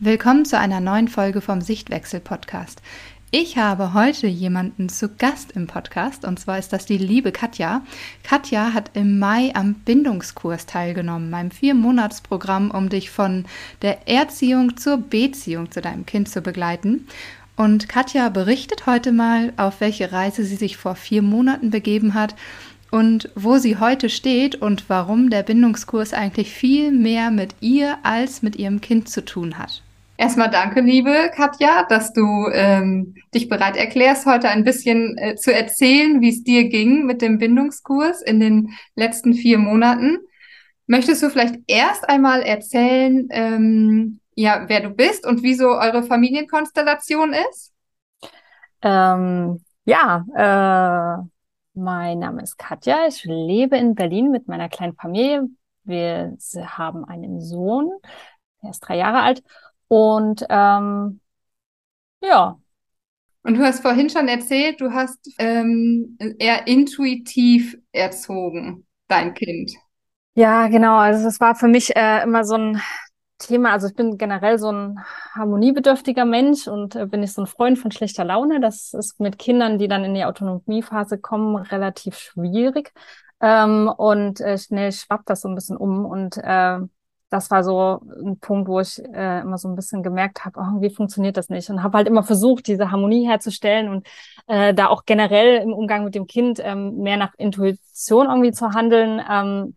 Willkommen zu einer neuen Folge vom Sichtwechsel Podcast. Ich habe heute jemanden zu Gast im Podcast und zwar ist das die liebe Katja. Katja hat im Mai am Bindungskurs teilgenommen, meinem Vier-Monats-Programm, um dich von der Erziehung zur Beziehung zu deinem Kind zu begleiten. Und Katja berichtet heute mal, auf welche Reise sie sich vor vier Monaten begeben hat und wo sie heute steht und warum der Bindungskurs eigentlich viel mehr mit ihr als mit ihrem Kind zu tun hat. Erstmal danke, liebe Katja, dass du ähm, dich bereit erklärst, heute ein bisschen äh, zu erzählen, wie es dir ging mit dem Bindungskurs in den letzten vier Monaten. Möchtest du vielleicht erst einmal erzählen, ähm, ja, wer du bist und wieso eure Familienkonstellation ist? Ähm, ja, äh, mein Name ist Katja. Ich lebe in Berlin mit meiner kleinen Familie. Wir haben einen Sohn, der ist drei Jahre alt und ähm, ja. Und du hast vorhin schon erzählt, du hast ähm, eher intuitiv erzogen, dein Kind. Ja, genau. Also es war für mich äh, immer so ein Thema. Also ich bin generell so ein harmoniebedürftiger Mensch und äh, bin ich so ein Freund von schlechter Laune. Das ist mit Kindern, die dann in die Autonomiephase kommen, relativ schwierig. Ähm, und äh, schnell schwappt das so ein bisschen um und äh, das war so ein Punkt, wo ich äh, immer so ein bisschen gemerkt habe, irgendwie funktioniert das nicht und habe halt immer versucht, diese Harmonie herzustellen und äh, da auch generell im Umgang mit dem Kind ähm, mehr nach Intuition irgendwie zu handeln, ähm,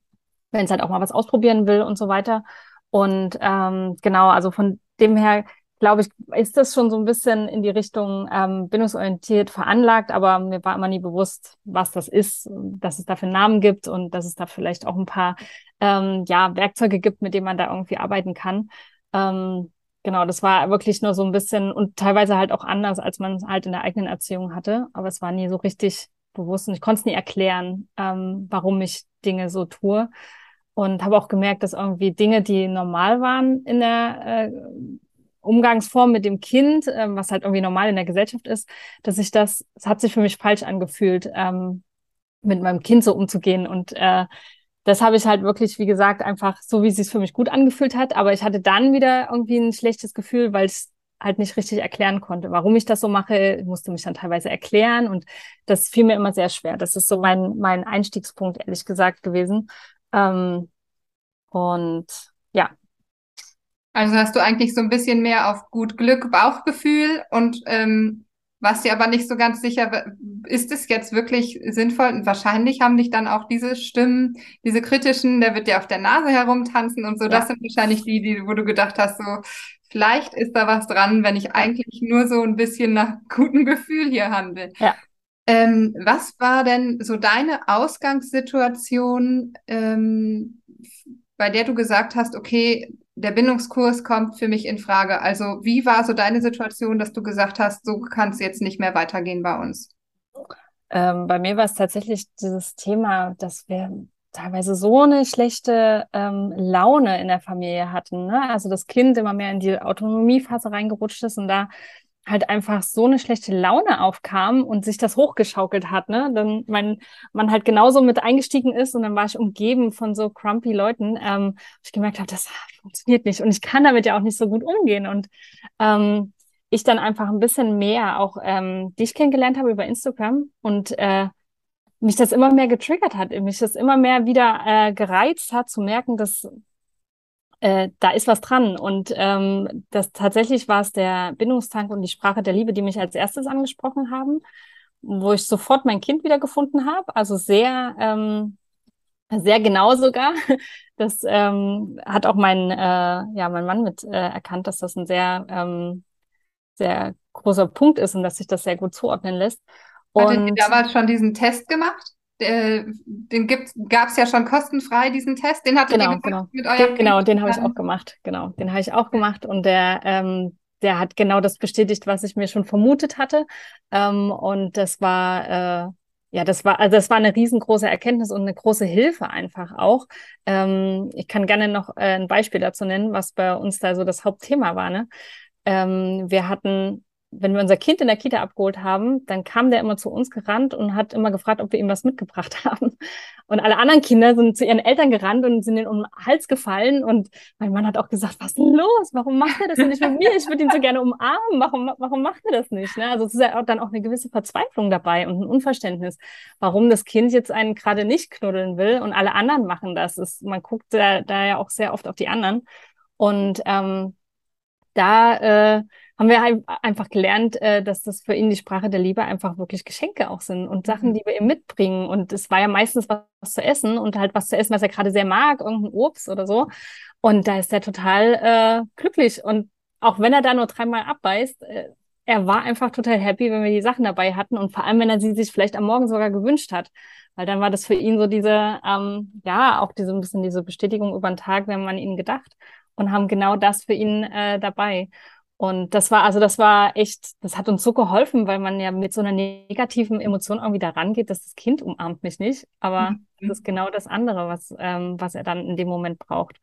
wenn es halt auch mal was ausprobieren will und so weiter. Und ähm, genau, also von dem her glaube ich, ist das schon so ein bisschen in die Richtung ähm, bindungsorientiert veranlagt, aber mir war immer nie bewusst, was das ist, dass es dafür Namen gibt und dass es da vielleicht auch ein paar ähm, ja, Werkzeuge gibt, mit denen man da irgendwie arbeiten kann. Ähm, genau, das war wirklich nur so ein bisschen und teilweise halt auch anders, als man es halt in der eigenen Erziehung hatte, aber es war nie so richtig bewusst und ich konnte es nie erklären, ähm, warum ich Dinge so tue. Und habe auch gemerkt, dass irgendwie Dinge, die normal waren in der äh, Umgangsform mit dem Kind, ähm, was halt irgendwie normal in der Gesellschaft ist, dass ich das, es hat sich für mich falsch angefühlt, ähm, mit meinem Kind so umzugehen. Und äh, das habe ich halt wirklich, wie gesagt, einfach so, wie es sich für mich gut angefühlt hat. Aber ich hatte dann wieder irgendwie ein schlechtes Gefühl, weil ich es halt nicht richtig erklären konnte, warum ich das so mache. Ich musste mich dann teilweise erklären und das fiel mir immer sehr schwer. Das ist so mein, mein Einstiegspunkt, ehrlich gesagt, gewesen. Ähm, und ja, also hast du eigentlich so ein bisschen mehr auf gut Glück, Bauchgefühl und ähm, warst dir aber nicht so ganz sicher, ist es jetzt wirklich sinnvoll? Und wahrscheinlich haben dich dann auch diese Stimmen, diese kritischen, der wird dir auf der Nase herumtanzen und so, ja. das sind wahrscheinlich die, die, wo du gedacht hast, so, vielleicht ist da was dran, wenn ich eigentlich nur so ein bisschen nach gutem Gefühl hier handle. Ja. Ähm, was war denn so deine Ausgangssituation, ähm, bei der du gesagt hast, okay, der Bindungskurs kommt für mich in Frage. Also wie war so deine Situation, dass du gesagt hast, so kann es jetzt nicht mehr weitergehen bei uns? Ähm, bei mir war es tatsächlich dieses Thema, dass wir teilweise so eine schlechte ähm, Laune in der Familie hatten. Ne? Also das Kind immer mehr in die Autonomiephase reingerutscht ist und da halt einfach so eine schlechte Laune aufkam und sich das hochgeschaukelt hat, ne? Dann mein, man halt genauso mit eingestiegen ist und dann war ich umgeben von so crumpy Leuten, ähm, ich gemerkt habe, das funktioniert nicht und ich kann damit ja auch nicht so gut umgehen und ähm, ich dann einfach ein bisschen mehr auch ähm, dich kennengelernt habe über Instagram und äh, mich das immer mehr getriggert hat, mich das immer mehr wieder äh, gereizt hat, zu merken, dass äh, da ist was dran. Und ähm, das tatsächlich war es der Bindungstank und die Sprache der Liebe, die mich als erstes angesprochen haben, wo ich sofort mein Kind wiedergefunden habe. Also sehr, ähm, sehr genau sogar. Das ähm, hat auch mein, äh, ja, mein Mann mit äh, erkannt, dass das ein sehr, ähm, sehr großer Punkt ist und dass sich das sehr gut zuordnen lässt. Hattet ihr damals schon diesen Test gemacht? Äh, den gab es ja schon kostenfrei, diesen Test. Den hattet genau, ihr genau. mit eurem den, Genau, den habe ich auch gemacht. Genau, den habe ich auch gemacht und der, ähm, der hat genau das bestätigt, was ich mir schon vermutet hatte. Ähm, und das war, äh, ja, das war, also das war eine riesengroße Erkenntnis und eine große Hilfe einfach auch. Ähm, ich kann gerne noch äh, ein Beispiel dazu nennen, was bei uns da so das Hauptthema war. Ne? Ähm, wir hatten wenn wir unser Kind in der Kita abgeholt haben, dann kam der immer zu uns gerannt und hat immer gefragt, ob wir ihm was mitgebracht haben. Und alle anderen Kinder sind zu ihren Eltern gerannt und sind ihnen um den Hals gefallen. Und mein Mann hat auch gesagt, was ist denn los? Warum macht er das nicht mit mir? Ich würde ihn so gerne umarmen. Warum, warum macht er das nicht? Ne? Also es ist ja dann auch eine gewisse Verzweiflung dabei und ein Unverständnis, warum das Kind jetzt einen gerade nicht knuddeln will und alle anderen machen das. Ist, man guckt da, da ja auch sehr oft auf die anderen. Und ähm, da äh, haben wir einfach gelernt, äh, dass das für ihn die Sprache der Liebe einfach wirklich Geschenke auch sind und Sachen, mhm. die wir ihm mitbringen. Und es war ja meistens was, was zu essen und halt was zu essen, was er gerade sehr mag, irgendein Obst oder so. Und da ist er total äh, glücklich. Und auch wenn er da nur dreimal abbeißt, äh, er war einfach total happy, wenn wir die Sachen dabei hatten und vor allem, wenn er sie sich vielleicht am Morgen sogar gewünscht hat. Weil dann war das für ihn so diese, ähm, ja, auch diese ein bisschen diese Bestätigung über den Tag, wenn man ihn gedacht und haben genau das für ihn äh, dabei. Und das war, also das war echt, das hat uns so geholfen, weil man ja mit so einer negativen Emotion irgendwie da rangeht, dass das Kind umarmt mich nicht. Aber mhm. das ist genau das andere, was, ähm, was er dann in dem Moment braucht.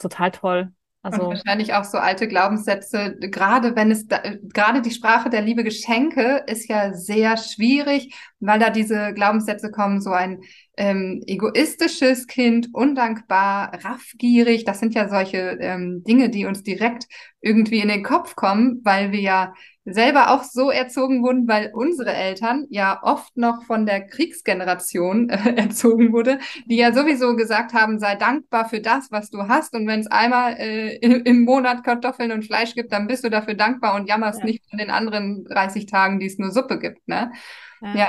Total toll. Also und wahrscheinlich auch so alte Glaubenssätze, gerade wenn es, da, gerade die Sprache der Liebe Geschenke ist ja sehr schwierig, weil da diese Glaubenssätze kommen, so ein ähm, egoistisches Kind, undankbar, raffgierig, das sind ja solche ähm, Dinge, die uns direkt irgendwie in den Kopf kommen, weil wir ja selber auch so erzogen wurden, weil unsere Eltern ja oft noch von der Kriegsgeneration äh, erzogen wurde, die ja sowieso gesagt haben, sei dankbar für das, was du hast. Und wenn es einmal äh, im Monat Kartoffeln und Fleisch gibt, dann bist du dafür dankbar und jammerst ja. nicht von den anderen 30 Tagen, die es nur Suppe gibt. Ne? Ja. ja.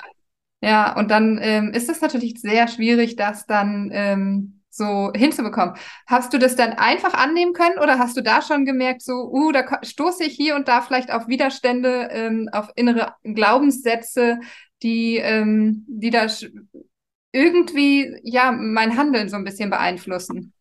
ja. und dann ähm, ist es natürlich sehr schwierig, das dann ähm, so hinzubekommen. Hast du das dann einfach annehmen können oder hast du da schon gemerkt, so, uh, da stoße ich hier und da vielleicht auf Widerstände, ähm, auf innere Glaubenssätze, die, ähm, die da irgendwie, ja, mein Handeln so ein bisschen beeinflussen?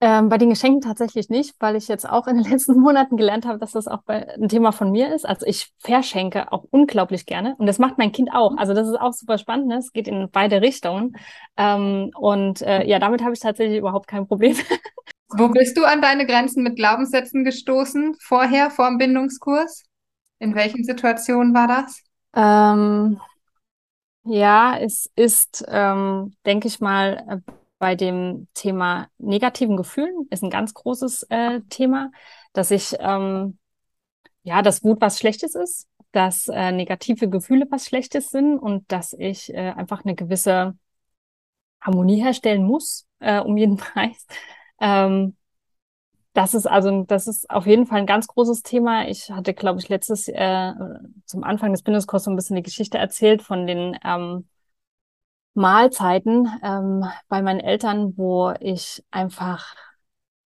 Ähm, bei den Geschenken tatsächlich nicht, weil ich jetzt auch in den letzten Monaten gelernt habe, dass das auch ein Thema von mir ist. Also ich verschenke auch unglaublich gerne und das macht mein Kind auch. Also das ist auch super spannend. Ne? Es geht in beide Richtungen ähm, und äh, ja, damit habe ich tatsächlich überhaupt kein Problem. Wo bist du an deine Grenzen mit Glaubenssätzen gestoßen vorher vor dem Bindungskurs? In welchen Situationen war das? Ähm, ja, es ist, ähm, denke ich mal, äh, bei dem Thema negativen Gefühlen ist ein ganz großes äh, Thema, dass ich, ähm, ja, dass Wut was Schlechtes ist, dass äh, negative Gefühle was Schlechtes sind und dass ich äh, einfach eine gewisse Harmonie herstellen muss, äh, um jeden Preis. Ähm, das ist also, das ist auf jeden Fall ein ganz großes Thema. Ich hatte, glaube ich, letztes äh, zum Anfang des Bindungskurses so ein bisschen die Geschichte erzählt von den ähm, Mahlzeiten ähm, bei meinen Eltern, wo ich einfach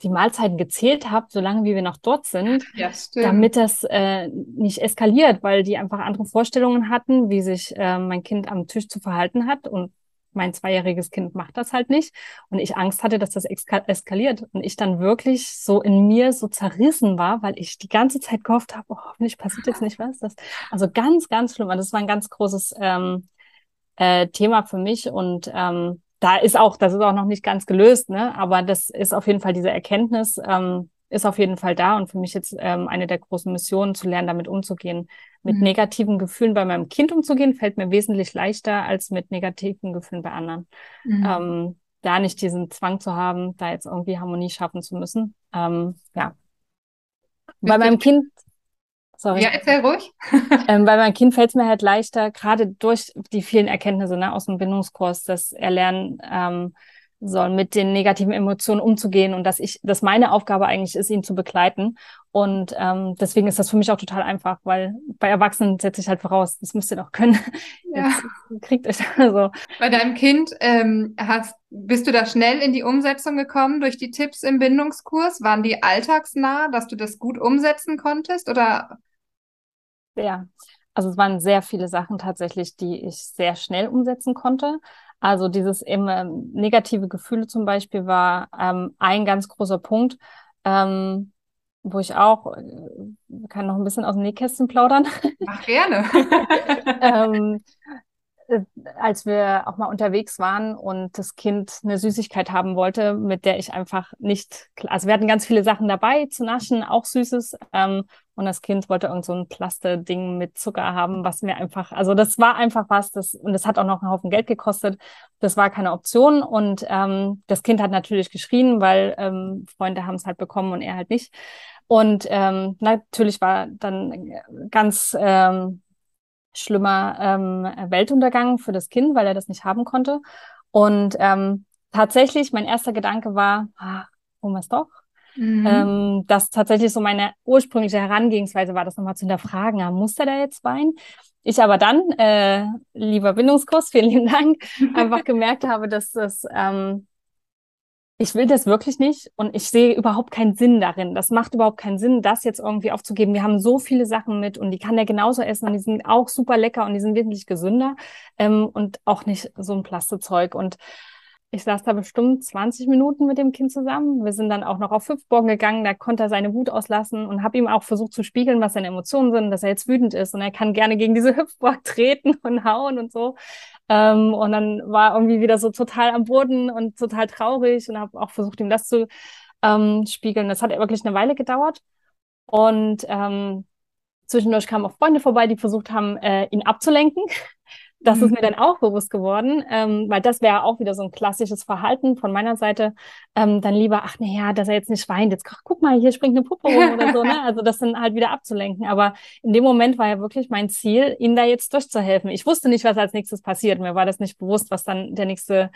die Mahlzeiten gezählt habe, solange wie wir noch dort sind, ja, damit das äh, nicht eskaliert, weil die einfach andere Vorstellungen hatten, wie sich äh, mein Kind am Tisch zu verhalten hat und mein zweijähriges Kind macht das halt nicht und ich Angst hatte, dass das eskaliert und ich dann wirklich so in mir so zerrissen war, weil ich die ganze Zeit gehofft habe, oh, hoffentlich passiert jetzt nicht was. Das, also ganz, ganz schlimm. Also das war ein ganz großes ähm, äh, Thema für mich und ähm, da ist auch, das ist auch noch nicht ganz gelöst, ne? aber das ist auf jeden Fall diese Erkenntnis, ähm, ist auf jeden Fall da und für mich jetzt ähm, eine der großen Missionen, zu lernen, damit umzugehen. Mit mhm. negativen Gefühlen bei meinem Kind umzugehen, fällt mir wesentlich leichter als mit negativen Gefühlen bei anderen. Mhm. Ähm, da nicht diesen Zwang zu haben, da jetzt irgendwie Harmonie schaffen zu müssen. Ähm, ja. Bei meinem Kind Sorry. Ja, erzähl ruhig. ähm, bei meinem Kind fällt es mir halt leichter, gerade durch die vielen Erkenntnisse ne, aus dem Bindungskurs, dass er lernen ähm, soll, mit den negativen Emotionen umzugehen und dass ich, dass meine Aufgabe eigentlich ist, ihn zu begleiten. Und ähm, deswegen ist das für mich auch total einfach, weil bei Erwachsenen setze ich halt voraus, das müsst ihr doch können. Ja. Jetzt kriegt euch so. Bei deinem Kind ähm, hast, bist du da schnell in die Umsetzung gekommen durch die Tipps im Bindungskurs? Waren die alltagsnah, dass du das gut umsetzen konntest oder ja, also es waren sehr viele Sachen tatsächlich, die ich sehr schnell umsetzen konnte. Also dieses eben, ähm, negative Gefühle zum Beispiel war ähm, ein ganz großer Punkt, ähm, wo ich auch äh, kann noch ein bisschen aus dem Nähkästchen plaudern. Ach gerne. ähm, äh, als wir auch mal unterwegs waren und das Kind eine Süßigkeit haben wollte, mit der ich einfach nicht, also wir hatten ganz viele Sachen dabei zu naschen, auch Süßes, ähm, und das Kind wollte irgend so ein Plaste-Ding mit Zucker haben, was mir einfach, also das war einfach was, das, und das hat auch noch einen Haufen Geld gekostet. Das war keine Option. Und ähm, das Kind hat natürlich geschrien, weil ähm, Freunde haben es halt bekommen und er halt nicht. Und ähm, natürlich war dann ganz ähm, schlimmer ähm, Weltuntergang für das Kind, weil er das nicht haben konnte. Und ähm, tatsächlich, mein erster Gedanke war, ah, wir es doch. Mhm. Ähm, dass tatsächlich so meine ursprüngliche Herangehensweise war, das nochmal zu hinterfragen, ja, muss er da jetzt weinen? Ich aber dann, äh, lieber Bindungskurs, vielen lieben Dank, einfach gemerkt habe, dass das ähm, ich will das wirklich nicht und ich sehe überhaupt keinen Sinn darin. Das macht überhaupt keinen Sinn, das jetzt irgendwie aufzugeben. Wir haben so viele Sachen mit und die kann der genauso essen und die sind auch super lecker und die sind wesentlich gesünder ähm, und auch nicht so ein Plastezeug. Und ich saß da bestimmt 20 Minuten mit dem Kind zusammen. Wir sind dann auch noch auf Hüpfburgen gegangen, da konnte er seine Wut auslassen und habe ihm auch versucht zu spiegeln, was seine Emotionen sind, dass er jetzt wütend ist und er kann gerne gegen diese Hüpfburg treten und hauen und so. Ähm, und dann war irgendwie wieder so total am Boden und total traurig und habe auch versucht, ihm das zu ähm, spiegeln. Das hat wirklich eine Weile gedauert. Und ähm, zwischendurch kamen auch Freunde vorbei, die versucht haben, äh, ihn abzulenken. Das mhm. ist mir dann auch bewusst geworden, ähm, weil das wäre auch wieder so ein klassisches Verhalten von meiner Seite. Ähm, dann lieber, ach naja, dass er jetzt nicht weint, jetzt guck mal, hier springt eine Puppe rum oder so, ne? Also das dann halt wieder abzulenken. Aber in dem Moment war ja wirklich mein Ziel, ihnen da jetzt durchzuhelfen. Ich wusste nicht, was als nächstes passiert. Mir war das nicht bewusst, was dann der nächste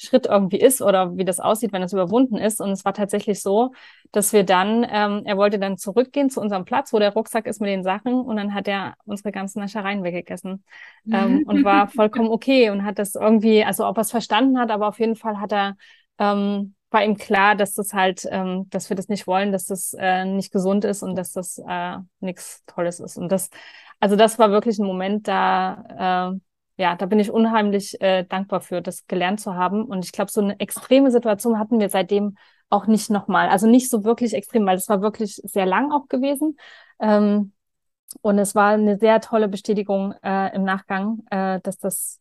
Schritt irgendwie ist oder wie das aussieht, wenn es überwunden ist. Und es war tatsächlich so, dass wir dann, ähm, er wollte dann zurückgehen zu unserem Platz, wo der Rucksack ist mit den Sachen und dann hat er unsere ganzen Naschereien weggegessen ähm, und war vollkommen okay und hat das irgendwie, also ob er es verstanden hat, aber auf jeden Fall hat er ähm, war ihm klar, dass das halt, ähm, dass wir das nicht wollen, dass das äh, nicht gesund ist und dass das äh, nichts Tolles ist. Und das, also das war wirklich ein Moment, da äh, ja, da bin ich unheimlich äh, dankbar für, das gelernt zu haben. Und ich glaube, so eine extreme Situation hatten wir seitdem auch nicht nochmal. Also nicht so wirklich extrem, weil es war wirklich sehr lang auch gewesen. Ähm, und es war eine sehr tolle Bestätigung äh, im Nachgang, äh, dass das,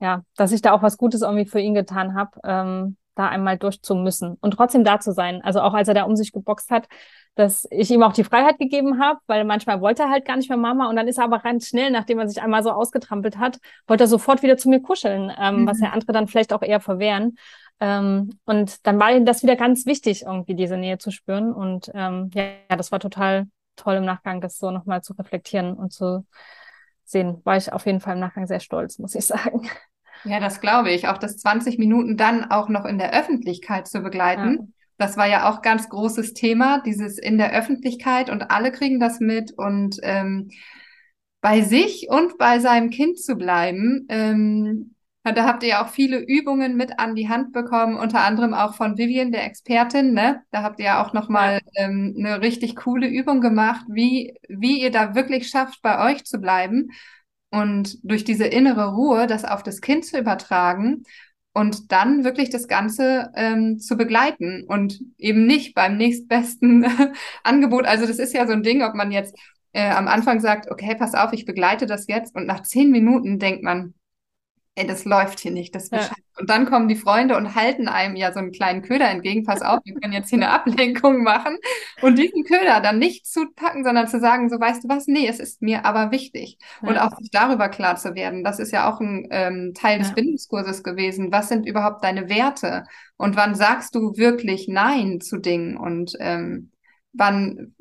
ja, dass ich da auch was Gutes irgendwie für ihn getan habe, ähm, da einmal durch zu müssen und trotzdem da zu sein. Also auch als er da um sich geboxt hat, dass ich ihm auch die Freiheit gegeben habe, weil manchmal wollte er halt gar nicht mehr Mama und dann ist er aber ganz schnell, nachdem er sich einmal so ausgetrampelt hat, wollte er sofort wieder zu mir kuscheln, ähm, mhm. was ja andere dann vielleicht auch eher verwehren. Ähm, und dann war ihm das wieder ganz wichtig, irgendwie diese Nähe zu spüren. Und ähm, ja, das war total toll im Nachgang, das so nochmal zu reflektieren und zu sehen. War ich auf jeden Fall im Nachgang sehr stolz, muss ich sagen. Ja, das glaube ich. Auch das 20 Minuten dann auch noch in der Öffentlichkeit zu begleiten. Ja. Das war ja auch ganz großes Thema, dieses in der Öffentlichkeit und alle kriegen das mit und ähm, bei sich und bei seinem Kind zu bleiben. Ähm, da habt ihr ja auch viele Übungen mit an die Hand bekommen, unter anderem auch von Vivian, der Expertin. Ne? Da habt ihr ja auch nochmal ähm, eine richtig coole Übung gemacht, wie, wie ihr da wirklich schafft, bei euch zu bleiben und durch diese innere Ruhe das auf das Kind zu übertragen und dann wirklich das Ganze ähm, zu begleiten und eben nicht beim nächstbesten Angebot. Also das ist ja so ein Ding, ob man jetzt äh, am Anfang sagt, okay, pass auf, ich begleite das jetzt und nach zehn Minuten denkt man, ey, das läuft hier nicht, das ja. Und dann kommen die Freunde und halten einem ja so einen kleinen Köder entgegen, pass auf, wir können jetzt hier eine Ablenkung machen und diesen Köder dann nicht zu packen, sondern zu sagen, so weißt du was, nee, es ist mir aber wichtig. Ja. Und auch sich darüber klar zu werden, das ist ja auch ein ähm, Teil des ja. Bindungskurses gewesen, was sind überhaupt deine Werte und wann sagst du wirklich Nein zu Dingen und ähm, wann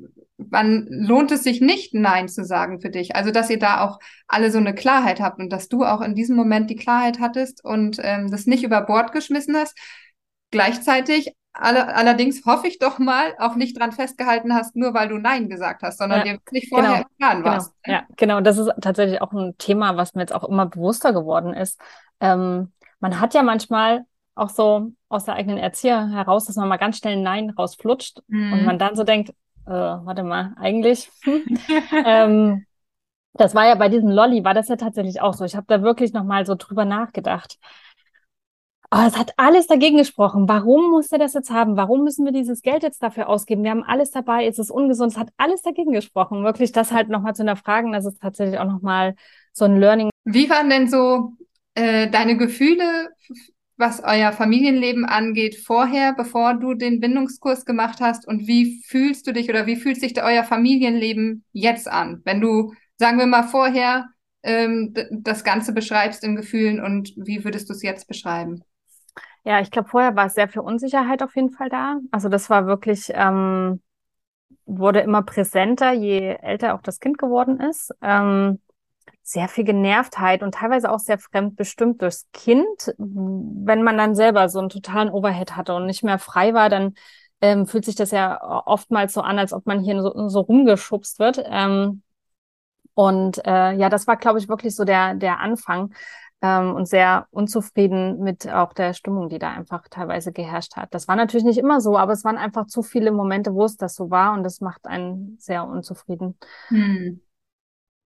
wann lohnt es sich nicht, Nein zu sagen für dich? Also, dass ihr da auch alle so eine Klarheit habt und dass du auch in diesem Moment die Klarheit hattest und ähm, das nicht über Bord geschmissen hast. Gleichzeitig alle, allerdings hoffe ich doch mal, auch nicht dran festgehalten hast, nur weil du Nein gesagt hast, sondern ja, dir wirklich vorher genau, im Plan genau, warst. Ja, genau. Das ist tatsächlich auch ein Thema, was mir jetzt auch immer bewusster geworden ist. Ähm, man hat ja manchmal auch so aus der eigenen Erzieher heraus, dass man mal ganz schnell Nein rausflutscht mhm. und man dann so denkt, äh, warte mal, eigentlich. ähm, das war ja bei diesem Lolly, war das ja tatsächlich auch so. Ich habe da wirklich nochmal so drüber nachgedacht. Aber es hat alles dagegen gesprochen. Warum muss er das jetzt haben? Warum müssen wir dieses Geld jetzt dafür ausgeben? Wir haben alles dabei, es ist ungesund, es hat alles dagegen gesprochen. Wirklich das halt nochmal zu hinterfragen, das ist tatsächlich auch nochmal so ein Learning, Wie waren denn so äh, deine Gefühle, was euer Familienleben angeht, vorher, bevor du den Bindungskurs gemacht hast? Und wie fühlst du dich oder wie fühlt sich euer Familienleben jetzt an? Wenn du, sagen wir mal, vorher ähm, das Ganze beschreibst in Gefühlen und wie würdest du es jetzt beschreiben? Ja, ich glaube, vorher war es sehr viel Unsicherheit auf jeden Fall da. Also das war wirklich, ähm, wurde immer präsenter, je älter auch das Kind geworden ist. Ähm, sehr viel Genervtheit und teilweise auch sehr fremdbestimmt durchs Kind. Wenn man dann selber so einen totalen Overhead hatte und nicht mehr frei war, dann ähm, fühlt sich das ja oftmals so an, als ob man hier so, so rumgeschubst wird. Ähm, und äh, ja, das war, glaube ich, wirklich so der, der Anfang ähm, und sehr unzufrieden mit auch der Stimmung, die da einfach teilweise geherrscht hat. Das war natürlich nicht immer so, aber es waren einfach zu viele Momente, wo es das so war und das macht einen sehr unzufrieden. Hm.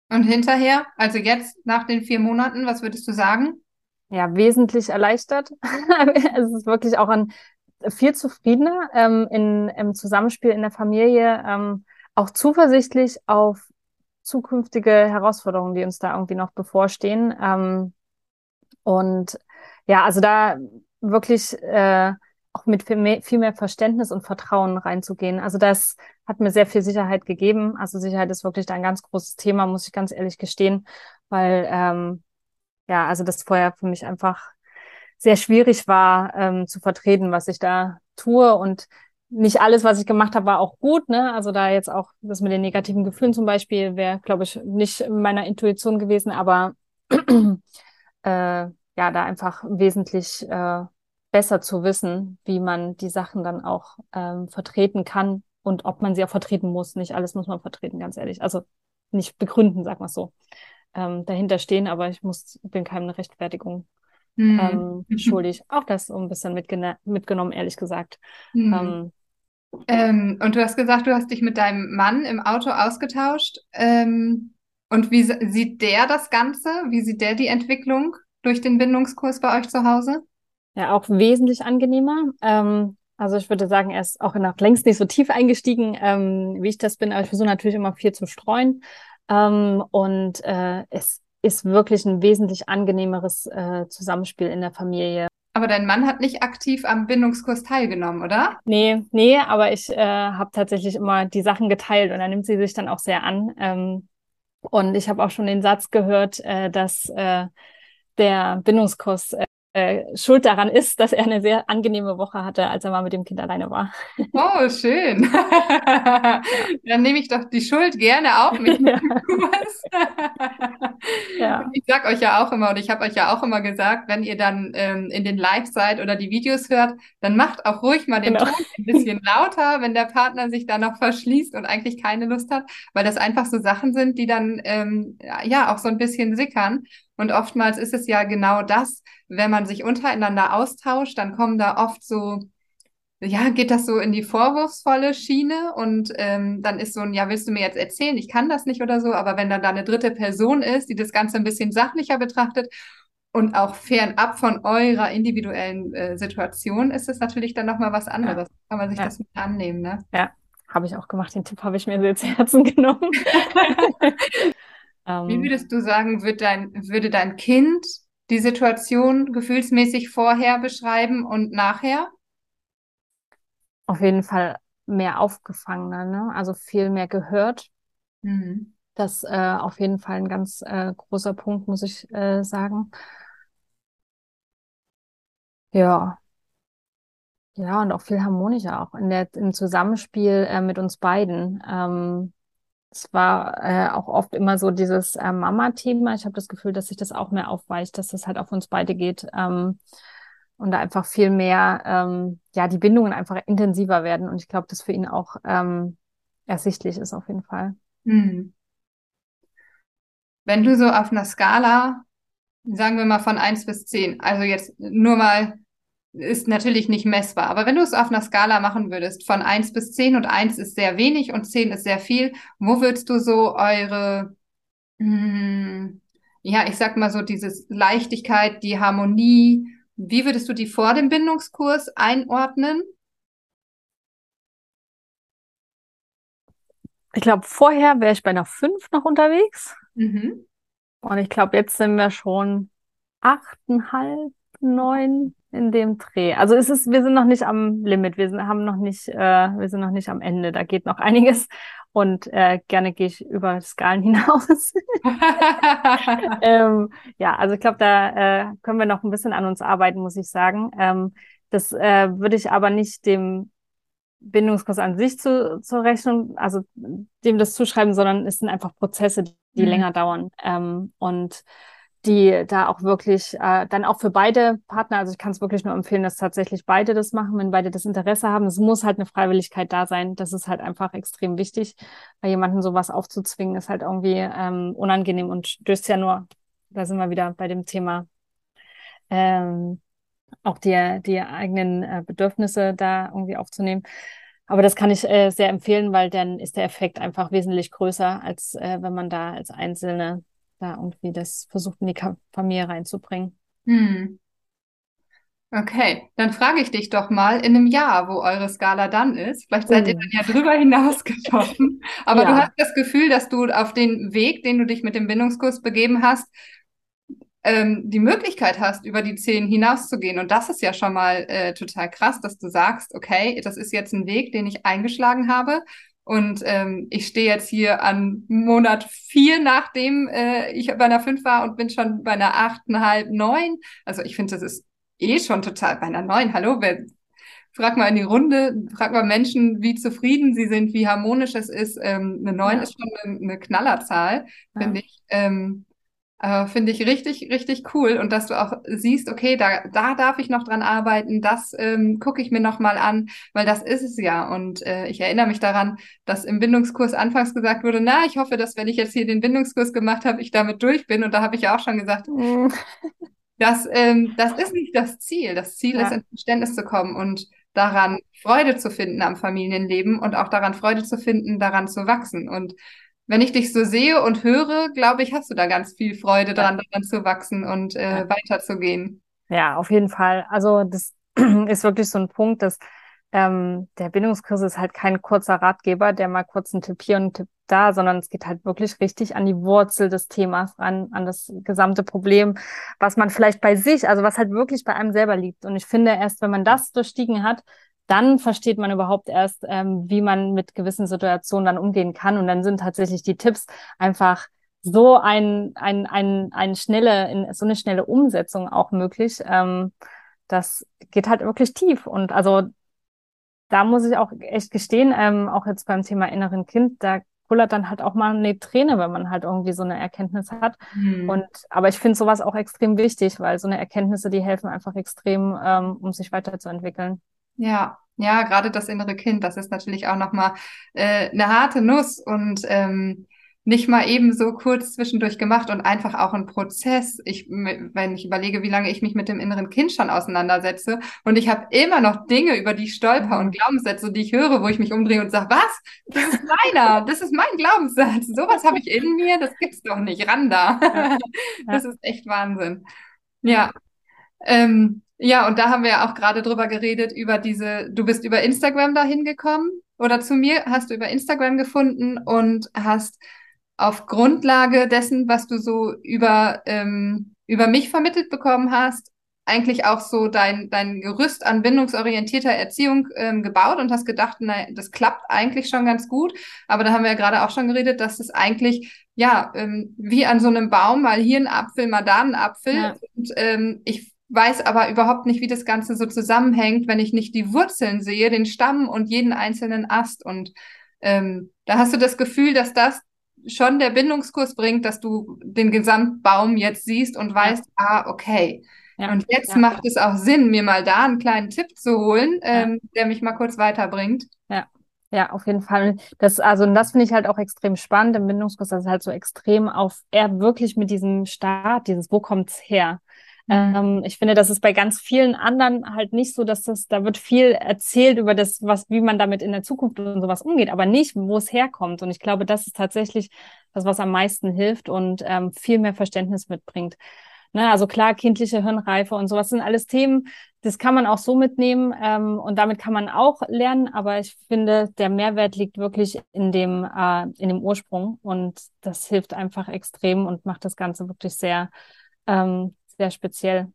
Und hinterher, also jetzt nach den vier Monaten, was würdest du sagen? Ja, wesentlich erleichtert. es ist wirklich auch ein viel zufriedener ähm, in, im Zusammenspiel in der Familie, ähm, auch zuversichtlich auf zukünftige Herausforderungen, die uns da irgendwie noch bevorstehen. Ähm, und ja, also da wirklich äh, auch mit viel mehr, viel mehr Verständnis und Vertrauen reinzugehen. Also das hat mir sehr viel Sicherheit gegeben. Also Sicherheit ist wirklich ein ganz großes Thema, muss ich ganz ehrlich gestehen, weil ähm, ja, also das vorher für mich einfach sehr schwierig war ähm, zu vertreten, was ich da tue und nicht alles, was ich gemacht habe, war auch gut. Ne? Also da jetzt auch das mit den negativen Gefühlen zum Beispiel wäre, glaube ich, nicht meiner Intuition gewesen, aber äh, ja, da einfach wesentlich äh, besser zu wissen, wie man die Sachen dann auch ähm, vertreten kann und ob man sie auch vertreten muss. Nicht alles muss man vertreten, ganz ehrlich. Also nicht begründen, sag mal so. Ähm, dahinter stehen, aber ich muss, bin keine Rechtfertigung mhm. ähm, schuldig. Auch das so ein bisschen mitgenommen, ehrlich gesagt. Mhm. Ähm, ähm, und du hast gesagt, du hast dich mit deinem Mann im Auto ausgetauscht. Ähm, und wie sieht der das Ganze? Wie sieht der die Entwicklung durch den Bindungskurs bei euch zu Hause? Ja, auch wesentlich angenehmer. Ähm, also ich würde sagen, er ist auch noch längst nicht so tief eingestiegen, ähm, wie ich das bin, aber ich versuche natürlich immer viel zu streuen. Ähm, und äh, es ist wirklich ein wesentlich angenehmeres äh, Zusammenspiel in der Familie. Aber dein Mann hat nicht aktiv am Bindungskurs teilgenommen, oder? Nee, nee, aber ich äh, habe tatsächlich immer die Sachen geteilt und er nimmt sie sich dann auch sehr an. Ähm, und ich habe auch schon den Satz gehört, äh, dass äh, der Bindungskurs äh, schuld daran ist, dass er eine sehr angenehme Woche hatte, als er mal mit dem Kind alleine war. Oh, schön. Dann nehme ich doch die Schuld gerne auf mich. Ja. ja. Ich sag euch ja auch immer, und ich habe euch ja auch immer gesagt, wenn ihr dann ähm, in den Live seid oder die Videos hört, dann macht auch ruhig mal den genau. Ton ein bisschen lauter, wenn der Partner sich da noch verschließt und eigentlich keine Lust hat, weil das einfach so Sachen sind, die dann ähm, ja auch so ein bisschen sickern. Und oftmals ist es ja genau das, wenn man sich untereinander austauscht, dann kommen da oft so, ja, geht das so in die vorwurfsvolle Schiene und ähm, dann ist so ein, ja, willst du mir jetzt erzählen, ich kann das nicht oder so, aber wenn dann da eine dritte Person ist, die das Ganze ein bisschen sachlicher betrachtet und auch fernab von eurer individuellen äh, Situation, ist es natürlich dann nochmal was anderes. Ja. Kann man sich ja. das mit annehmen, ne? Ja, habe ich auch gemacht. Den Tipp habe ich mir sehr zu Herzen genommen. Wie ähm. würdest du sagen, wird dein, würde dein Kind die Situation gefühlsmäßig vorher beschreiben und nachher? Auf jeden Fall mehr aufgefangener, ne? also viel mehr gehört. Mhm. Das äh, auf jeden Fall ein ganz äh, großer Punkt, muss ich äh, sagen. Ja. Ja, und auch viel harmonischer, auch in der, im Zusammenspiel äh, mit uns beiden. Ähm, es war äh, auch oft immer so dieses äh, Mama-Thema. Ich habe das Gefühl, dass sich das auch mehr aufweicht, dass das halt auf uns beide geht. Ähm, und da einfach viel mehr, ähm, ja, die Bindungen einfach intensiver werden. Und ich glaube, das für ihn auch ähm, ersichtlich ist auf jeden Fall. Hm. Wenn du so auf einer Skala, sagen wir mal von eins bis zehn, also jetzt nur mal ist natürlich nicht messbar. Aber wenn du es auf einer Skala machen würdest, von 1 bis 10 und 1 ist sehr wenig und 10 ist sehr viel, wo würdest du so eure, mh, hm, ja, ich sag mal so, dieses Leichtigkeit, die Harmonie, wie würdest du die vor dem Bindungskurs einordnen? Ich glaube, vorher wäre ich bei einer 5 noch unterwegs. Mhm. Und ich glaube, jetzt sind wir schon achteinhalb, neun in dem Dreh. Also es ist, wir sind noch nicht am Limit, wir sind, haben noch nicht, äh, wir sind noch nicht am Ende. Da geht noch einiges und äh, gerne gehe ich über Skalen hinaus. ähm, ja, also ich glaube, da äh, können wir noch ein bisschen an uns arbeiten, muss ich sagen. Ähm, das äh, würde ich aber nicht dem Bindungskurs an sich zu, zur Rechnung, also dem das zuschreiben, sondern es sind einfach Prozesse, die mhm. länger dauern. Ähm, und die da auch wirklich äh, dann auch für beide Partner, also ich kann es wirklich nur empfehlen, dass tatsächlich beide das machen, wenn beide das Interesse haben. Es muss halt eine Freiwilligkeit da sein. Das ist halt einfach extrem wichtig, weil jemanden sowas aufzuzwingen, ist halt irgendwie ähm, unangenehm und stößt ja nur, da sind wir wieder bei dem Thema, ähm, auch die, die eigenen äh, Bedürfnisse da irgendwie aufzunehmen. Aber das kann ich äh, sehr empfehlen, weil dann ist der Effekt einfach wesentlich größer, als äh, wenn man da als Einzelne da irgendwie das versucht, in die Familie reinzubringen. Hm. Okay, dann frage ich dich doch mal in einem Jahr, wo eure Skala dann ist. Vielleicht seid ihr oh. dann ja drüber hinausgekommen. Aber ja. du hast das Gefühl, dass du auf den Weg, den du dich mit dem Bindungskurs begeben hast, ähm, die Möglichkeit hast, über die zehn hinauszugehen. Und das ist ja schon mal äh, total krass, dass du sagst, okay, das ist jetzt ein Weg, den ich eingeschlagen habe. Und ähm, ich stehe jetzt hier an Monat vier, nachdem äh, ich bei einer fünf war und bin schon bei einer achteinhalb, neun. Also ich finde, das ist eh schon total bei einer neun. Hallo, wer, frag mal in die Runde, frag mal Menschen, wie zufrieden sie sind, wie harmonisch es ist. Ähm, eine neun ja. ist schon eine, eine Knallerzahl, ja. finde ich. Ähm, äh, Finde ich richtig, richtig cool. Und dass du auch siehst, okay, da, da darf ich noch dran arbeiten, das ähm, gucke ich mir noch mal an, weil das ist es ja. Und äh, ich erinnere mich daran, dass im Bindungskurs anfangs gesagt wurde, na, ich hoffe, dass wenn ich jetzt hier den Bindungskurs gemacht habe, ich damit durch bin. Und da habe ich ja auch schon gesagt, mm. das, ähm, das ist nicht das Ziel. Das Ziel ja. ist, ins Verständnis zu kommen und daran Freude zu finden am Familienleben und auch daran Freude zu finden, daran zu wachsen. Und wenn ich dich so sehe und höre, glaube ich, hast du da ganz viel Freude dran, daran zu wachsen und äh, ja. weiterzugehen. Ja, auf jeden Fall. Also das ist wirklich so ein Punkt, dass ähm, der Bindungskurs ist halt kein kurzer Ratgeber, der mal kurz einen Tipp hier und einen Tipp da, sondern es geht halt wirklich richtig an die Wurzel des Themas ran, an das gesamte Problem, was man vielleicht bei sich, also was halt wirklich bei einem selber liegt. Und ich finde, erst wenn man das durchstiegen hat, dann versteht man überhaupt erst, ähm, wie man mit gewissen Situationen dann umgehen kann. Und dann sind tatsächlich die Tipps einfach so ein, ein, ein, ein schnelle, so eine schnelle Umsetzung auch möglich. Ähm, das geht halt wirklich tief. Und also da muss ich auch echt gestehen, ähm, auch jetzt beim Thema inneren Kind, da kullert dann halt auch mal eine Träne, wenn man halt irgendwie so eine Erkenntnis hat. Mhm. Und aber ich finde sowas auch extrem wichtig, weil so eine Erkenntnisse, die helfen einfach extrem, ähm, um sich weiterzuentwickeln. Ja, ja, gerade das innere Kind, das ist natürlich auch nochmal äh, eine harte Nuss und ähm, nicht mal eben so kurz zwischendurch gemacht und einfach auch ein Prozess. Ich, wenn ich überlege, wie lange ich mich mit dem inneren Kind schon auseinandersetze und ich habe immer noch Dinge, über die ich stolper und mhm. Glaubenssätze, die ich höre, wo ich mich umdrehe und sage, was? Das ist meiner, das ist mein Glaubenssatz. Sowas habe ich in mir, das gibt's doch nicht. Randa. Das ist echt Wahnsinn. Ja. Ähm, ja, und da haben wir ja auch gerade drüber geredet, über diese, du bist über Instagram dahin gekommen oder zu mir hast du über Instagram gefunden und hast auf Grundlage dessen, was du so über, ähm, über mich vermittelt bekommen hast, eigentlich auch so dein, dein Gerüst an bindungsorientierter Erziehung ähm, gebaut und hast gedacht, na, das klappt eigentlich schon ganz gut. Aber da haben wir ja gerade auch schon geredet, dass es eigentlich, ja, ähm, wie an so einem Baum, mal hier ein Apfel, mal da ein Apfel. Ja. Und ähm, ich weiß aber überhaupt nicht, wie das Ganze so zusammenhängt, wenn ich nicht die Wurzeln sehe, den Stamm und jeden einzelnen Ast. Und ähm, da hast du das Gefühl, dass das schon der Bindungskurs bringt, dass du den Gesamtbaum jetzt siehst und weißt, ja. ah, okay. Ja, und jetzt ja. macht es auch Sinn, mir mal da einen kleinen Tipp zu holen, ähm, der mich mal kurz weiterbringt. Ja. Ja, auf jeden Fall. Das, also, das finde ich halt auch extrem spannend im Bindungskurs, dass es halt so extrem auf, er wirklich mit diesem Start, dieses, wo kommt's her? Ähm, ich finde, das ist bei ganz vielen anderen halt nicht so, dass das, da wird viel erzählt über das, was, wie man damit in der Zukunft und sowas umgeht, aber nicht, wo es herkommt. Und ich glaube, das ist tatsächlich das, was am meisten hilft und ähm, viel mehr Verständnis mitbringt. Ne, also klar, kindliche Hirnreife und sowas sind alles Themen, das kann man auch so mitnehmen ähm, und damit kann man auch lernen, aber ich finde, der Mehrwert liegt wirklich in dem, äh, in dem Ursprung und das hilft einfach extrem und macht das Ganze wirklich sehr, ähm, sehr speziell.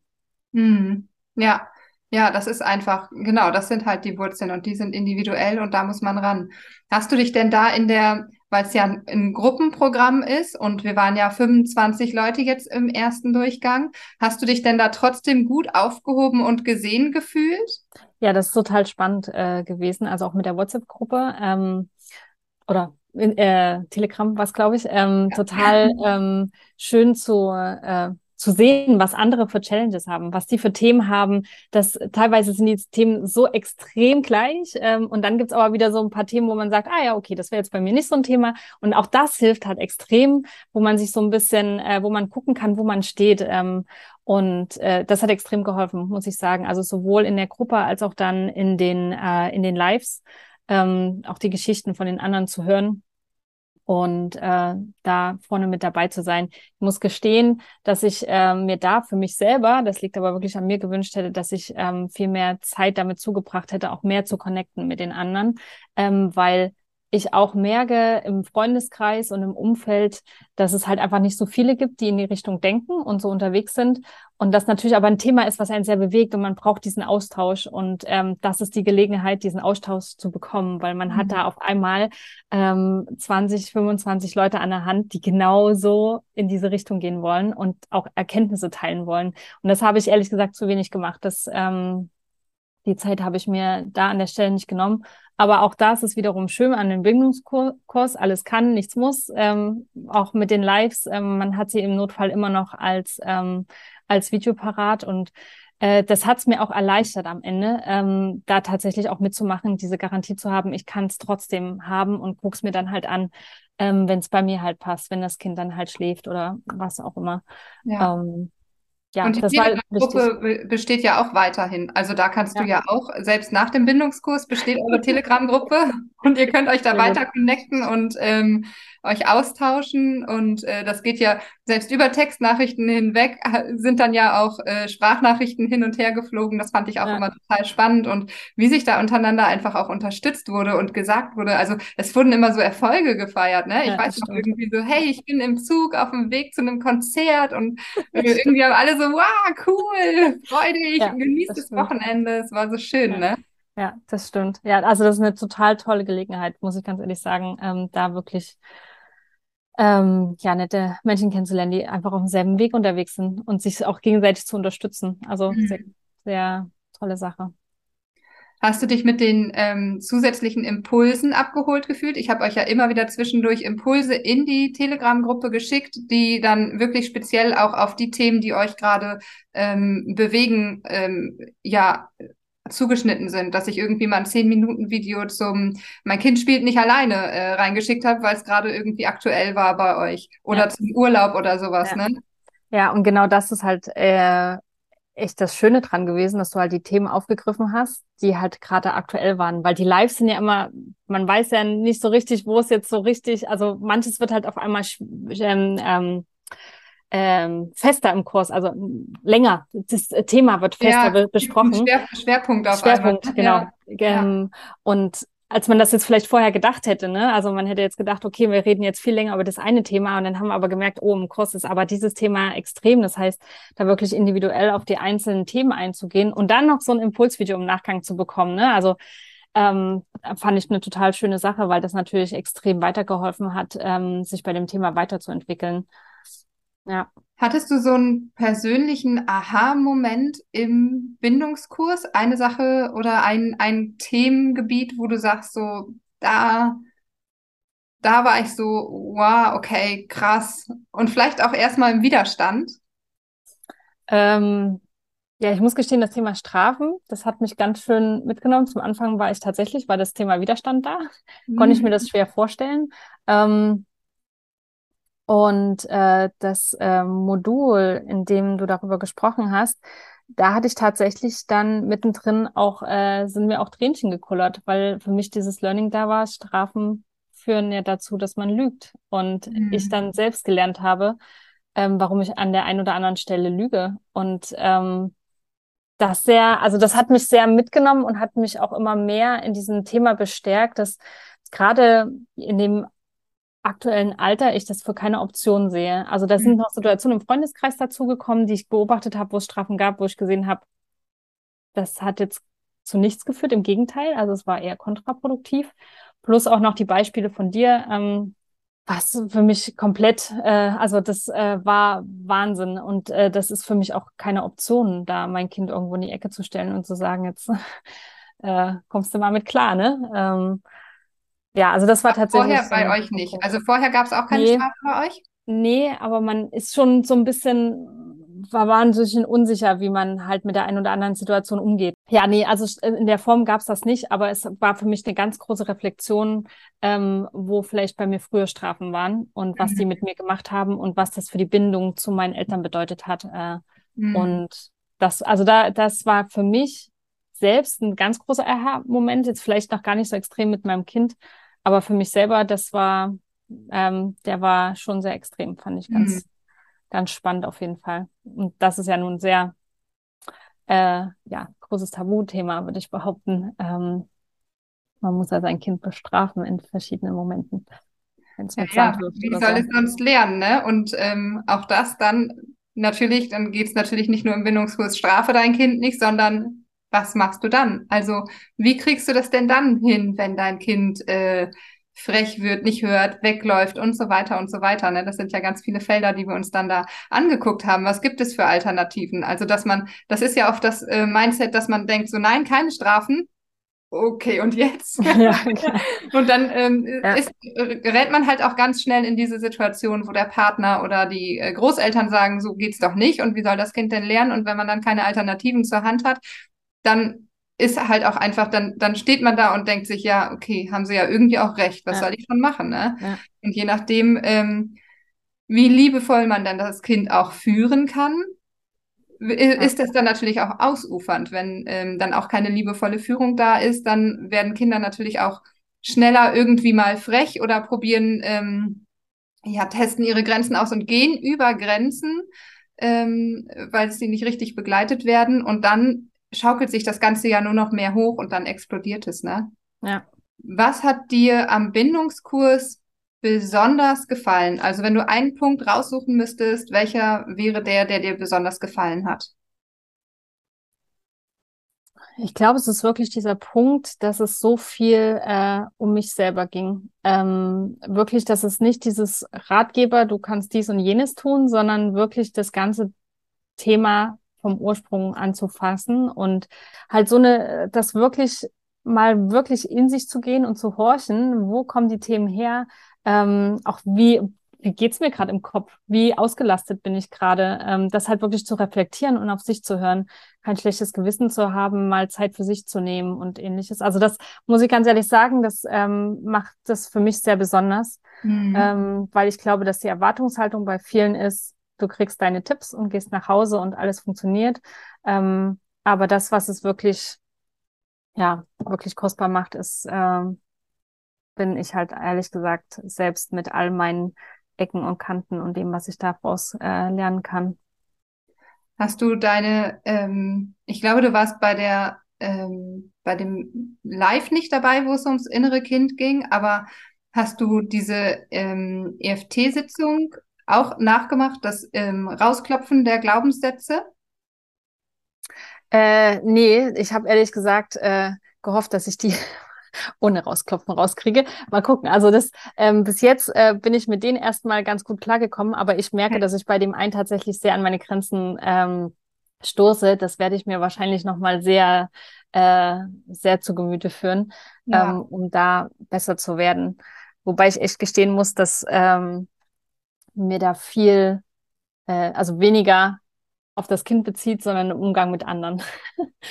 Mhm. Ja, ja, das ist einfach, genau, das sind halt die Wurzeln und die sind individuell und da muss man ran. Hast du dich denn da in der, weil es ja ein Gruppenprogramm ist und wir waren ja 25 Leute jetzt im ersten Durchgang, hast du dich denn da trotzdem gut aufgehoben und gesehen gefühlt? Ja, das ist total spannend äh, gewesen, also auch mit der WhatsApp-Gruppe ähm, oder in, äh, Telegram was glaube ich, ähm, ja. total ähm, schön zu äh, zu sehen, was andere für Challenges haben, was die für Themen haben. Das teilweise sind die Themen so extrem gleich. Ähm, und dann gibt's aber wieder so ein paar Themen, wo man sagt, ah ja, okay, das wäre jetzt bei mir nicht so ein Thema. Und auch das hilft halt extrem, wo man sich so ein bisschen, äh, wo man gucken kann, wo man steht. Ähm, und äh, das hat extrem geholfen, muss ich sagen. Also sowohl in der Gruppe als auch dann in den, äh, in den Lives, ähm, auch die Geschichten von den anderen zu hören und äh, da vorne mit dabei zu sein. Ich muss gestehen, dass ich äh, mir da für mich selber, das liegt aber wirklich an mir gewünscht hätte, dass ich ähm, viel mehr Zeit damit zugebracht hätte, auch mehr zu connecten mit den anderen, ähm, weil ich auch merke im Freundeskreis und im Umfeld, dass es halt einfach nicht so viele gibt, die in die Richtung denken und so unterwegs sind. Und das natürlich aber ein Thema ist, was einen sehr bewegt und man braucht diesen Austausch. Und ähm, das ist die Gelegenheit, diesen Austausch zu bekommen, weil man mhm. hat da auf einmal ähm, 20, 25 Leute an der Hand, die genauso in diese Richtung gehen wollen und auch Erkenntnisse teilen wollen. Und das habe ich ehrlich gesagt zu wenig gemacht. Das, ähm, die Zeit habe ich mir da an der Stelle nicht genommen. Aber auch das ist wiederum schön an dem Bildungskurs. Alles kann, nichts muss. Ähm, auch mit den Lives. Ähm, man hat sie im Notfall immer noch als, ähm, als Video parat und äh, das hat es mir auch erleichtert am Ende, ähm, da tatsächlich auch mitzumachen, diese Garantie zu haben, ich kann es trotzdem haben und guck's mir dann halt an, ähm, wenn es bei mir halt passt, wenn das Kind dann halt schläft oder was auch immer. Ja. Ähm, ja, und die Telegram-Gruppe besteht ja auch weiterhin. Also da kannst ja. du ja auch, selbst nach dem Bindungskurs besteht eure Telegram-Gruppe und ihr könnt euch da weiter connecten und ähm, euch austauschen und äh, das geht ja selbst über Textnachrichten hinweg sind dann ja auch äh, Sprachnachrichten hin und her geflogen. Das fand ich auch ja. immer total spannend und wie sich da untereinander einfach auch unterstützt wurde und gesagt wurde. Also es wurden immer so Erfolge gefeiert. Ne? Ich ja, weiß noch irgendwie so, hey, ich bin im Zug auf dem Weg zu einem Konzert und irgendwie haben alle so, wow, cool, freudig, ja, genießt das, das Wochenende. Es war so schön, ja. ne? Ja, das stimmt. Ja, also das ist eine total tolle Gelegenheit, muss ich ganz ehrlich sagen, ähm, da wirklich ähm, ja, nette Menschen kennenzulernen, die einfach auf demselben Weg unterwegs sind und sich auch gegenseitig zu unterstützen. Also mhm. sehr, sehr tolle Sache. Hast du dich mit den ähm, zusätzlichen Impulsen abgeholt gefühlt? Ich habe euch ja immer wieder zwischendurch Impulse in die Telegram-Gruppe geschickt, die dann wirklich speziell auch auf die Themen, die euch gerade ähm, bewegen, ähm, ja, zugeschnitten sind, dass ich irgendwie mal ein 10-Minuten-Video zum Mein Kind spielt nicht alleine äh, reingeschickt habe, weil es gerade irgendwie aktuell war bei euch. Oder ja. zum Urlaub oder sowas, ja. ne? Ja, und genau das ist halt äh, echt das Schöne dran gewesen, dass du halt die Themen aufgegriffen hast, die halt gerade aktuell waren. Weil die Lives sind ja immer, man weiß ja nicht so richtig, wo es jetzt so richtig, also manches wird halt auf einmal ähm, ähm, ähm, fester im Kurs, also länger. Das Thema wird fester ja, besprochen. Schwer, Schwerpunkt auf Schwerpunkt, einmal. genau. Ja. Ähm, und als man das jetzt vielleicht vorher gedacht hätte, ne? Also man hätte jetzt gedacht, okay, wir reden jetzt viel länger über das eine Thema und dann haben wir aber gemerkt, oh, im Kurs ist aber dieses Thema extrem. Das heißt, da wirklich individuell auf die einzelnen Themen einzugehen und dann noch so ein Impulsvideo im Nachgang zu bekommen, ne? Also ähm, fand ich eine total schöne Sache, weil das natürlich extrem weitergeholfen hat, ähm, sich bei dem Thema weiterzuentwickeln. Ja. Hattest du so einen persönlichen Aha-Moment im Bindungskurs? Eine Sache oder ein, ein Themengebiet, wo du sagst, so, da, da war ich so, wow, okay, krass. Und vielleicht auch erstmal im Widerstand? Ähm, ja, ich muss gestehen, das Thema Strafen, das hat mich ganz schön mitgenommen. Zum Anfang war ich tatsächlich, war das Thema Widerstand da. Mhm. Konnte ich mir das schwer vorstellen. Ähm, und äh, das äh, Modul, in dem du darüber gesprochen hast, da hatte ich tatsächlich dann mittendrin auch, äh, sind mir auch Tränchen gekullert, weil für mich dieses Learning da war, Strafen führen ja dazu, dass man lügt. Und mhm. ich dann selbst gelernt habe, ähm, warum ich an der einen oder anderen Stelle lüge. Und ähm, das sehr, also das hat mich sehr mitgenommen und hat mich auch immer mehr in diesem Thema bestärkt, dass gerade in dem aktuellen Alter ich das für keine Option sehe. Also da sind mhm. noch Situationen im Freundeskreis dazugekommen, die ich beobachtet habe, wo es Strafen gab, wo ich gesehen habe, das hat jetzt zu nichts geführt. Im Gegenteil, also es war eher kontraproduktiv. Plus auch noch die Beispiele von dir, ähm, was für mich komplett, äh, also das äh, war Wahnsinn und äh, das ist für mich auch keine Option, da mein Kind irgendwo in die Ecke zu stellen und zu sagen, jetzt äh, kommst du mal mit klar, ne? Ähm, ja, also das war Ach, tatsächlich. Vorher bei euch nicht. Also vorher gab es auch keine nee, Strafe bei euch? Nee, aber man ist schon so ein bisschen, war wahnsinnig unsicher, wie man halt mit der einen oder anderen Situation umgeht. Ja, nee, also in der Form gab es das nicht, aber es war für mich eine ganz große Reflexion, ähm, wo vielleicht bei mir früher Strafen waren und was mhm. die mit mir gemacht haben und was das für die Bindung zu meinen Eltern bedeutet hat. Äh, mhm. Und das, also da, das war für mich selbst ein ganz großer Aha-Moment, jetzt vielleicht noch gar nicht so extrem mit meinem Kind, aber für mich selber, das war, ähm, der war schon sehr extrem, fand ich ganz, mhm. ganz spannend auf jeden Fall. Und das ist ja nun sehr, äh, ja, großes Tabuthema, würde ich behaupten. Ähm, man muss ja sein Kind bestrafen in verschiedenen Momenten. Ja, ja wie soll so. es sonst lernen, ne? Und ähm, auch das dann natürlich, dann geht es natürlich nicht nur im Bindungskurs Strafe dein Kind nicht, sondern was machst du dann? Also wie kriegst du das denn dann hin, wenn dein Kind äh, frech wird, nicht hört, wegläuft und so weiter und so weiter. Ne? Das sind ja ganz viele Felder, die wir uns dann da angeguckt haben. Was gibt es für Alternativen? Also, dass man, das ist ja oft das äh, Mindset, dass man denkt, so nein, keine Strafen. Okay, und jetzt? Ja, okay. und dann ähm, ja. ist, gerät man halt auch ganz schnell in diese Situation, wo der Partner oder die äh, Großeltern sagen, so geht's doch nicht und wie soll das Kind denn lernen? Und wenn man dann keine Alternativen zur Hand hat, dann ist halt auch einfach, dann, dann steht man da und denkt sich, ja, okay, haben sie ja irgendwie auch recht, was ja. soll ich schon machen, ne? Ja. Und je nachdem, ähm, wie liebevoll man dann das Kind auch führen kann, ist das dann natürlich auch ausufernd. Wenn ähm, dann auch keine liebevolle Führung da ist, dann werden Kinder natürlich auch schneller irgendwie mal frech oder probieren, ähm, ja, testen ihre Grenzen aus und gehen über Grenzen, ähm, weil sie nicht richtig begleitet werden. Und dann schaukelt sich das Ganze ja nur noch mehr hoch und dann explodiert es, ne? Ja. Was hat dir am Bindungskurs besonders gefallen? Also wenn du einen Punkt raussuchen müsstest, welcher wäre der, der dir besonders gefallen hat? Ich glaube, es ist wirklich dieser Punkt, dass es so viel äh, um mich selber ging. Ähm, wirklich, dass es nicht dieses Ratgeber, du kannst dies und jenes tun, sondern wirklich das ganze Thema vom Ursprung anzufassen und halt so eine, das wirklich mal wirklich in sich zu gehen und zu horchen, wo kommen die Themen her, ähm, auch wie, wie geht's mir gerade im Kopf, wie ausgelastet bin ich gerade, ähm, das halt wirklich zu reflektieren und auf sich zu hören, kein schlechtes Gewissen zu haben, mal Zeit für sich zu nehmen und ähnliches. Also das muss ich ganz ehrlich sagen, das ähm, macht das für mich sehr besonders, mhm. ähm, weil ich glaube, dass die Erwartungshaltung bei vielen ist, du kriegst deine Tipps und gehst nach Hause und alles funktioniert. Ähm, aber das, was es wirklich, ja, wirklich kostbar macht, ist, ähm, bin ich halt ehrlich gesagt selbst mit all meinen Ecken und Kanten und dem, was ich daraus äh, lernen kann. Hast du deine, ähm, ich glaube, du warst bei der, ähm, bei dem Live nicht dabei, wo es ums innere Kind ging, aber hast du diese ähm, EFT-Sitzung auch nachgemacht, das ähm, Rausklopfen der Glaubenssätze? Äh, nee, ich habe ehrlich gesagt äh, gehofft, dass ich die ohne Rausklopfen rauskriege. Mal gucken. Also das ähm, bis jetzt äh, bin ich mit denen erstmal ganz gut klargekommen, aber ich merke, okay. dass ich bei dem einen tatsächlich sehr an meine Grenzen ähm, stoße. Das werde ich mir wahrscheinlich nochmal sehr, äh, sehr zu Gemüte führen, ja. ähm, um da besser zu werden. Wobei ich echt gestehen muss, dass ähm, mir da viel, äh, also weniger auf das Kind bezieht, sondern im Umgang mit anderen.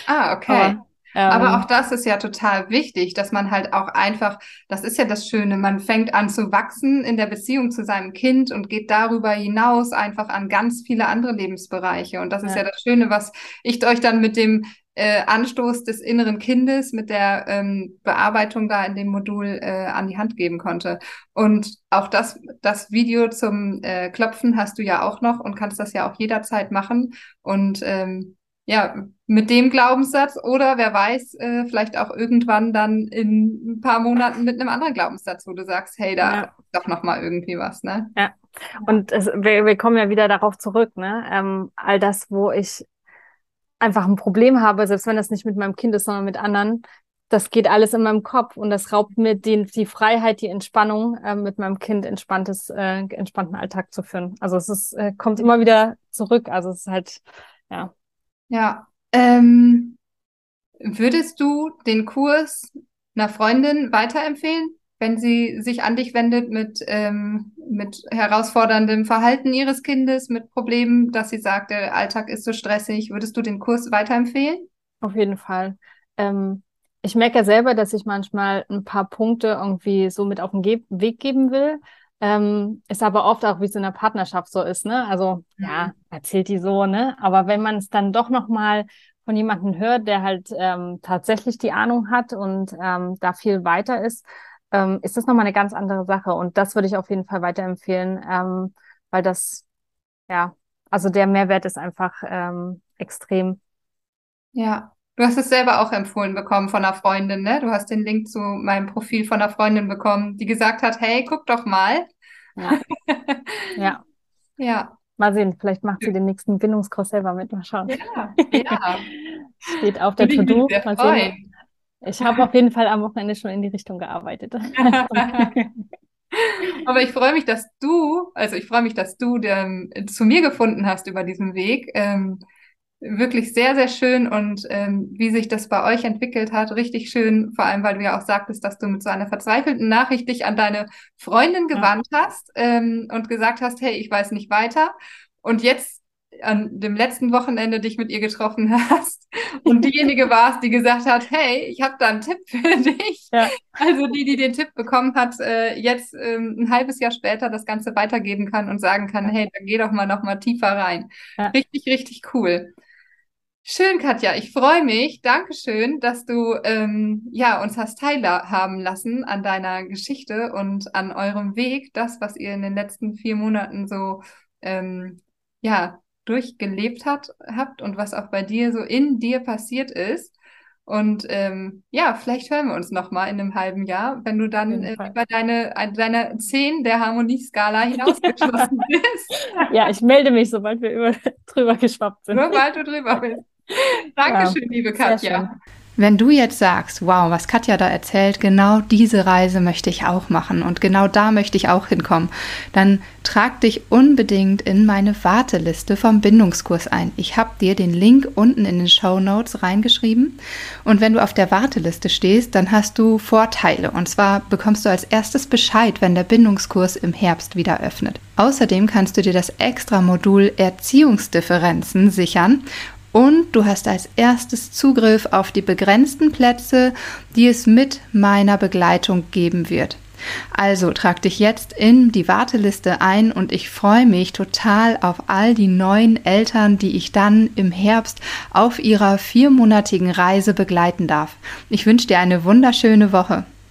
Ah, okay. Aber, ähm, Aber auch das ist ja total wichtig, dass man halt auch einfach, das ist ja das Schöne, man fängt an zu wachsen in der Beziehung zu seinem Kind und geht darüber hinaus einfach an ganz viele andere Lebensbereiche. Und das ist ja, ja das Schöne, was ich euch dann mit dem äh, Anstoß des inneren Kindes mit der ähm, Bearbeitung da in dem Modul äh, an die Hand geben konnte. Und auch das, das Video zum äh, Klopfen hast du ja auch noch und kannst das ja auch jederzeit machen. Und ähm, ja, mit dem Glaubenssatz oder wer weiß, äh, vielleicht auch irgendwann dann in ein paar Monaten mit einem anderen Glaubenssatz, wo du sagst, hey, da ja. ist doch noch mal irgendwie was, ne? Ja. Und es, wir, wir kommen ja wieder darauf zurück, ne? Ähm, all das, wo ich einfach ein Problem habe, selbst wenn das nicht mit meinem Kind ist, sondern mit anderen, das geht alles in meinem Kopf und das raubt mir die, die Freiheit, die Entspannung, äh, mit meinem Kind entspanntes, äh, entspannten Alltag zu führen. Also es ist, äh, kommt immer wieder zurück. Also es ist halt, ja. Ja. Ähm, würdest du den Kurs einer Freundin weiterempfehlen, wenn sie sich an dich wendet mit, ähm, mit herausforderndem Verhalten ihres Kindes, mit Problemen, dass sie sagt, der Alltag ist so stressig? Würdest du den Kurs weiterempfehlen? Auf jeden Fall. Ähm, ich merke ja selber, dass ich manchmal ein paar Punkte irgendwie so mit auf den Ge Weg geben will. Ähm, ist aber oft auch, wie es in der Partnerschaft so ist, ne? Also, ja, mhm. erzählt die so, ne? Aber wenn man es dann doch nochmal von jemandem hört, der halt ähm, tatsächlich die Ahnung hat und ähm, da viel weiter ist, ähm, ist das nochmal eine ganz andere Sache. Und das würde ich auf jeden Fall weiterempfehlen, ähm, weil das, ja, also der Mehrwert ist einfach ähm, extrem. Ja, du hast es selber auch empfohlen bekommen von einer Freundin, ne? Du hast den Link zu meinem Profil von einer Freundin bekommen, die gesagt hat, hey, guck doch mal. Ja. ja. ja. Mal sehen, vielleicht macht sie den nächsten Bindungskurs selber mit. Mal schauen. Ja, ja. Steht auf der To-Do. Mal sehen. Ich habe auf jeden Fall am Wochenende schon in die Richtung gearbeitet. Aber ich freue mich, dass du, also ich freue mich, dass du ähm, zu mir gefunden hast über diesen Weg. Ähm, wirklich sehr, sehr schön und ähm, wie sich das bei euch entwickelt hat, richtig schön, vor allem weil du ja auch sagtest, dass du mit so einer verzweifelten Nachricht dich an deine Freundin gewandt ja. hast ähm, und gesagt hast, hey, ich weiß nicht weiter. Und jetzt an dem letzten Wochenende dich mit ihr getroffen hast und diejenige warst, die gesagt hat, hey, ich habe da einen Tipp für dich. Ja. Also die, die den Tipp bekommen hat, äh, jetzt ähm, ein halbes Jahr später das Ganze weitergeben kann und sagen kann, hey, dann geh doch mal noch mal tiefer rein. Ja. Richtig, richtig cool. Schön, Katja. Ich freue mich. Dankeschön, dass du ähm, ja uns hast teilhaben lassen an deiner Geschichte und an eurem Weg, das, was ihr in den letzten vier Monaten so ähm, ja durchgelebt hat, habt und was auch bei dir so in dir passiert ist. Und ähm, ja, vielleicht hören wir uns noch mal in einem halben Jahr, wenn du dann äh, über deine, deine zehn der Harmonieskala hinausgeschossen bist. ja, ich melde mich, sobald wir über, drüber geschwappt sind. Sobald du drüber bist. Dankeschön, ja, liebe Katja. Wenn du jetzt sagst, wow, was Katja da erzählt, genau diese Reise möchte ich auch machen und genau da möchte ich auch hinkommen, dann trag dich unbedingt in meine Warteliste vom Bindungskurs ein. Ich habe dir den Link unten in den Show Notes reingeschrieben und wenn du auf der Warteliste stehst, dann hast du Vorteile und zwar bekommst du als erstes Bescheid, wenn der Bindungskurs im Herbst wieder öffnet. Außerdem kannst du dir das extra Modul Erziehungsdifferenzen sichern und du hast als erstes Zugriff auf die begrenzten Plätze, die es mit meiner Begleitung geben wird. Also trag dich jetzt in die Warteliste ein und ich freue mich total auf all die neuen Eltern, die ich dann im Herbst auf ihrer viermonatigen Reise begleiten darf. Ich wünsche dir eine wunderschöne Woche.